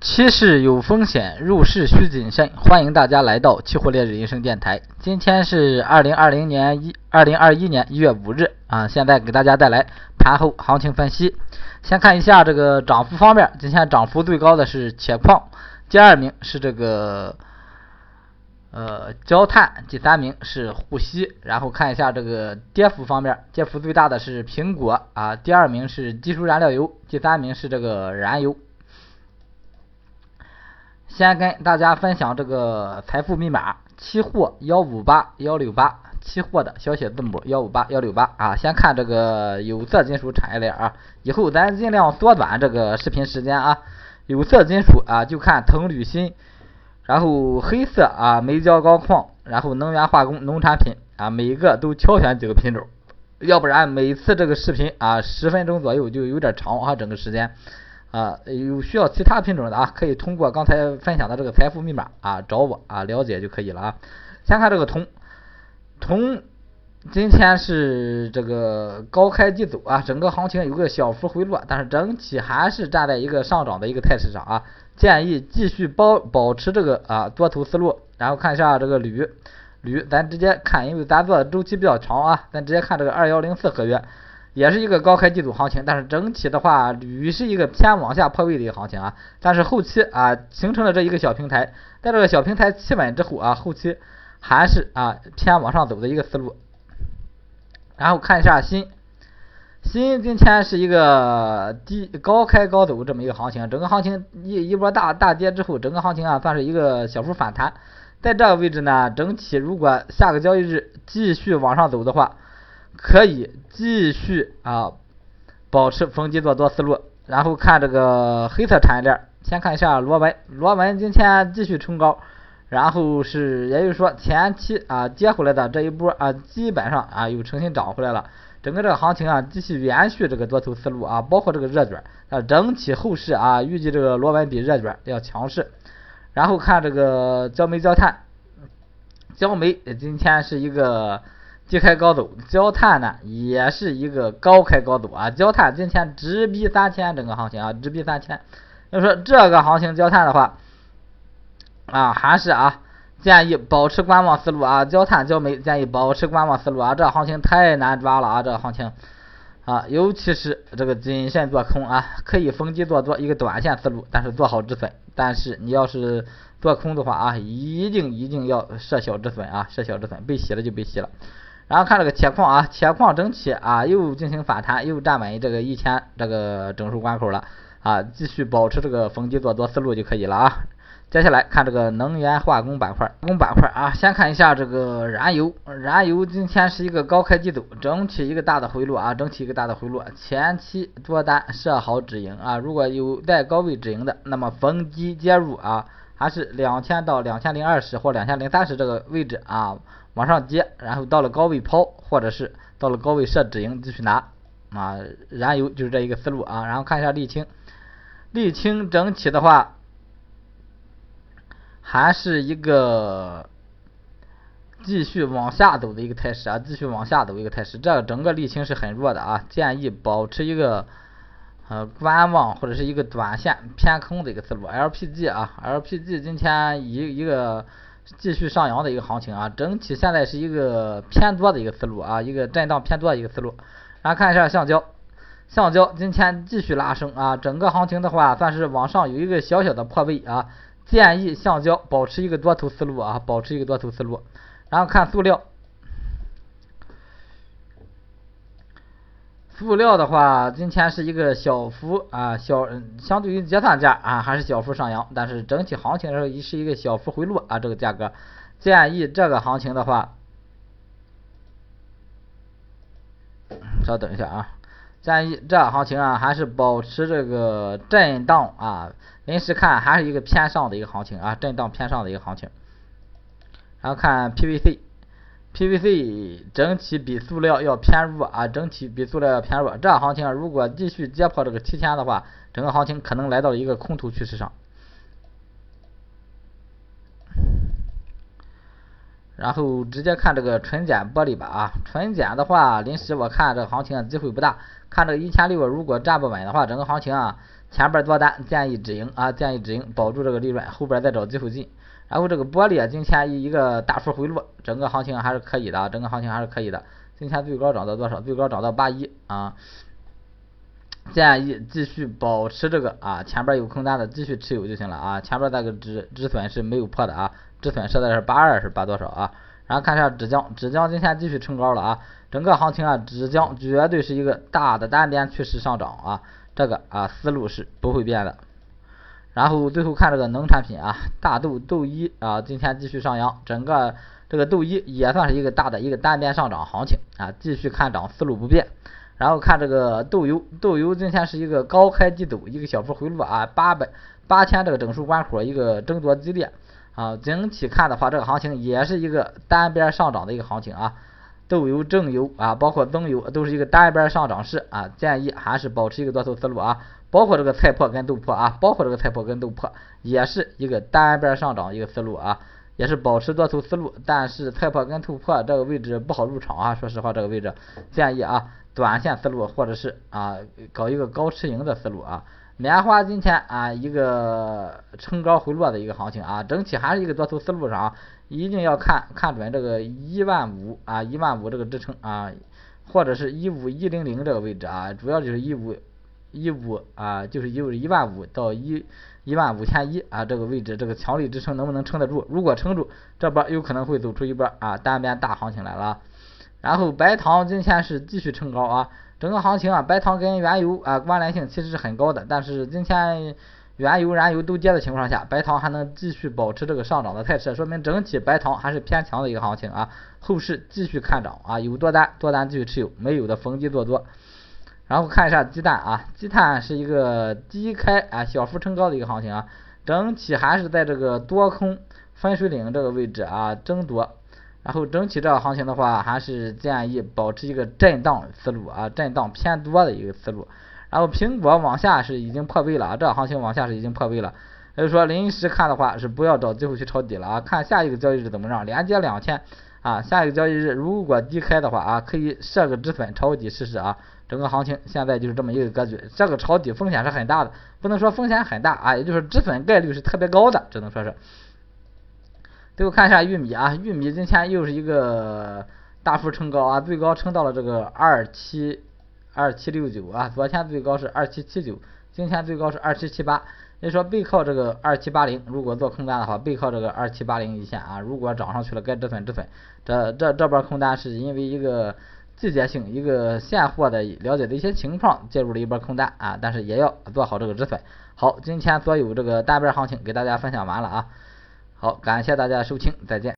期市有风险，入市需谨慎。欢迎大家来到期货烈日人生电台。今天是二零二零年一二零二一年一月五日啊，现在给大家带来盘后行情分析。先看一下这个涨幅方面，今天涨幅最高的是铁矿，第二名是这个呃焦炭，第三名是沪锡。然后看一下这个跌幅方面，跌幅最大的是苹果啊，第二名是技术燃料油，第三名是这个燃油。先跟大家分享这个财富密码，期货幺五八幺六八，期货的小写字母幺五八幺六八啊。先看这个有色金属产业链啊，以后咱尽量缩短这个视频时间啊。有色金属啊，就看铜铝锌，然后黑色啊，煤焦高矿，然后能源化工、农产品啊，每一个都挑选几个品种，要不然每次这个视频啊十分钟左右就有点长啊，整个时间。啊，有需要其他品种的啊，可以通过刚才分享的这个财富密码啊找我啊了解就可以了啊。先看这个铜，铜今天是这个高开低走啊，整个行情有个小幅回落，但是整体还是站在一个上涨的一个态势上啊。建议继续保保持这个啊多头思路，然后看一下这个铝，铝咱直接看，因为咱做的周期比较长啊，咱直接看这个二幺零四合约。也是一个高开低走行情，但是整体的话，铝是一个偏往下破位的一个行情啊。但是后期啊，形成了这一个小平台，在这个小平台企稳之后啊，后期还是啊偏往上走的一个思路。然后看一下锌，锌今天是一个低高开高走这么一个行情，整个行情一一波大大跌之后，整个行情啊算是一个小幅反弹，在这个位置呢，整体如果下个交易日继续往上走的话。可以继续啊，保持逢低做多思路，然后看这个黑色产业链，先看一下螺纹，螺纹今天继续冲高，然后是也就是说前期啊接回来的这一波啊，基本上啊又重新涨回来了，整个这个行情啊继续延续这个多头思路啊，包括这个热卷，啊整体后市啊预计这个螺纹比热卷要强势，然后看这个焦煤焦炭，焦煤今天是一个。低开高走，焦炭呢也是一个高开高走啊，焦炭今天直逼三千，整个行情啊直逼三千。要说这个行情焦炭的话，啊还是啊建议保持观望思路啊，焦炭焦煤建议保持观望思路啊，这行情太难抓了啊，这行情啊，尤其是这个谨慎做空啊，可以逢低做多一个短线思路，但是做好止损。但是你要是做空的话啊，一定一定要设小止损啊，设小止损，被洗了就被洗了。然后看这个铁矿啊，铁矿整体啊又进行反弹，又站稳这个一千这个整数关口了啊，继续保持这个逢低做多思路就可以了啊。接下来看这个能源化工板块，化工板块啊，先看一下这个燃油，燃油今天是一个高开低走，整体一个大的回落啊，整体一个大的回落，前期多单设好止盈啊，如果有在高位止盈的，那么逢低介入啊，还是两千到两千零二十或两千零三十这个位置啊。往上接，然后到了高位抛，或者是到了高位设止盈继续拿啊，燃油就是这一个思路啊。然后看一下沥青，沥青整体的话还是一个继续往下走的一个态势啊，继续往下走一个态势。这整个沥青是很弱的啊，建议保持一个呃观望或者是一个短线偏空的一个思路。LPG 啊，LPG 今天一一个。继续上扬的一个行情啊，整体现在是一个偏多的一个思路啊，一个震荡偏多的一个思路。然后看一下橡胶，橡胶今天继续拉升啊，整个行情的话算是往上有一个小小的破位啊，建议橡胶保持一个多头思路啊，保持一个多头思路。然后看塑料。塑料的话，今天是一个小幅啊小，相对于结算价啊还是小幅上扬，但是整体行情上是一个小幅回落啊这个价格，建议这个行情的话，稍等一下啊，建议这行情啊还是保持这个震荡啊，临时看还是一个偏上的一个行情啊，震荡偏上的一个行情，然后看 PVC。PVC 整体比塑料要偏弱啊，整体比塑料要偏弱。这行情如果继续跌破这个七千的话，整个行情可能来到一个空头趋势上。然后直接看这个纯碱玻璃吧啊，纯碱的话，临时我看这个行情机会不大。看这个一千六如果站不稳的话，整个行情啊前边多单建议止盈啊，建议止盈，保住这个利润，后边再找机会进。然后这个玻璃啊今天一一个大幅回落，整个行情还是可以的，整个行情还是可以的。今天最高涨到多少？最高涨到八一啊。建议继续保持这个啊，前边有空单的继续持有就行了啊。前边那个止止损是没有破的啊，止损设的是八二是八多少啊？然后看一下纸浆，纸浆今天继续冲高了啊，整个行情啊，纸浆绝对是一个大的单边趋势上涨啊，这个啊思路是不会变的。然后最后看这个农产品啊，大豆豆一啊，今天继续上扬，整个这个豆一也算是一个大的一个单边上涨行情啊，继续看涨思路不变。然后看这个豆油，豆油今天是一个高开低走，一个小幅回落啊，八百八千这个整数关口一个争夺激烈啊，整体看的话，这个行情也是一个单边上涨的一个行情啊，豆油、正油啊，包括增油都是一个单边上涨势啊，建议还是保持一个多头思路啊。包括这个菜粕跟豆粕啊，包括这个菜粕跟豆粕也是一个单边上涨一个思路啊，也是保持多头思路。但是菜粕跟豆粕这个位置不好入场啊，说实话这个位置建议啊，短线思路或者是啊搞一个高持盈的思路啊。棉花今天啊一个冲高回落的一个行情啊，整体还是一个多头思路上，一定要看看准这个一万五啊一万五这个支撑啊，或者是一五一零零这个位置啊，主要就是一五。一五啊，就是一五一万五到一一万五千一啊，这个位置这个强力支撑能不能撑得住？如果撑住，这波有可能会走出一波啊单边大行情来了。然后白糖今天是继续冲高啊，整个行情啊，白糖跟原油啊关联性其实是很高的，但是今天原油、燃油都跌的情况下，白糖还能继续保持这个上涨的态势，说明整体白糖还是偏强的一个行情啊，后市继续看涨啊，有多单多单继续持有，没有的逢低做多。然后看一下鸡蛋啊，鸡蛋是一个低开啊小幅冲高的一个行情啊，整体还是在这个多空分水岭这个位置啊争夺，然后整体这个行情的话，还是建议保持一个震荡思路啊，震荡偏多的一个思路。然后苹果往下是已经破位了啊，这个行情往下是已经破位了，所以说临时看的话是不要找机会去抄底了啊，看下一个交易日怎么样，连接两天啊，下一个交易日如果低开的话啊，可以设个止损抄底试试啊。整个行情现在就是这么一个格局，这个抄底风险是很大的，不能说风险很大啊，也就是止损概率是特别高的，只能说是。最后看一下玉米啊，玉米今天又是一个大幅冲高啊，最高冲到了这个二七二七六九啊，昨天最高是二七七九，今天最高是二七七八，也说背靠这个二七八零，如果做空单的话，背靠这个二七八零一线啊，如果涨上去了该止损止损，这这这波空单是因为一个。季节性一个现货的了解的一些情况，介入了一波空单啊，但是也要做好这个止损。好，今天所有这个单边行情给大家分享完了啊，好，感谢大家收听，再见。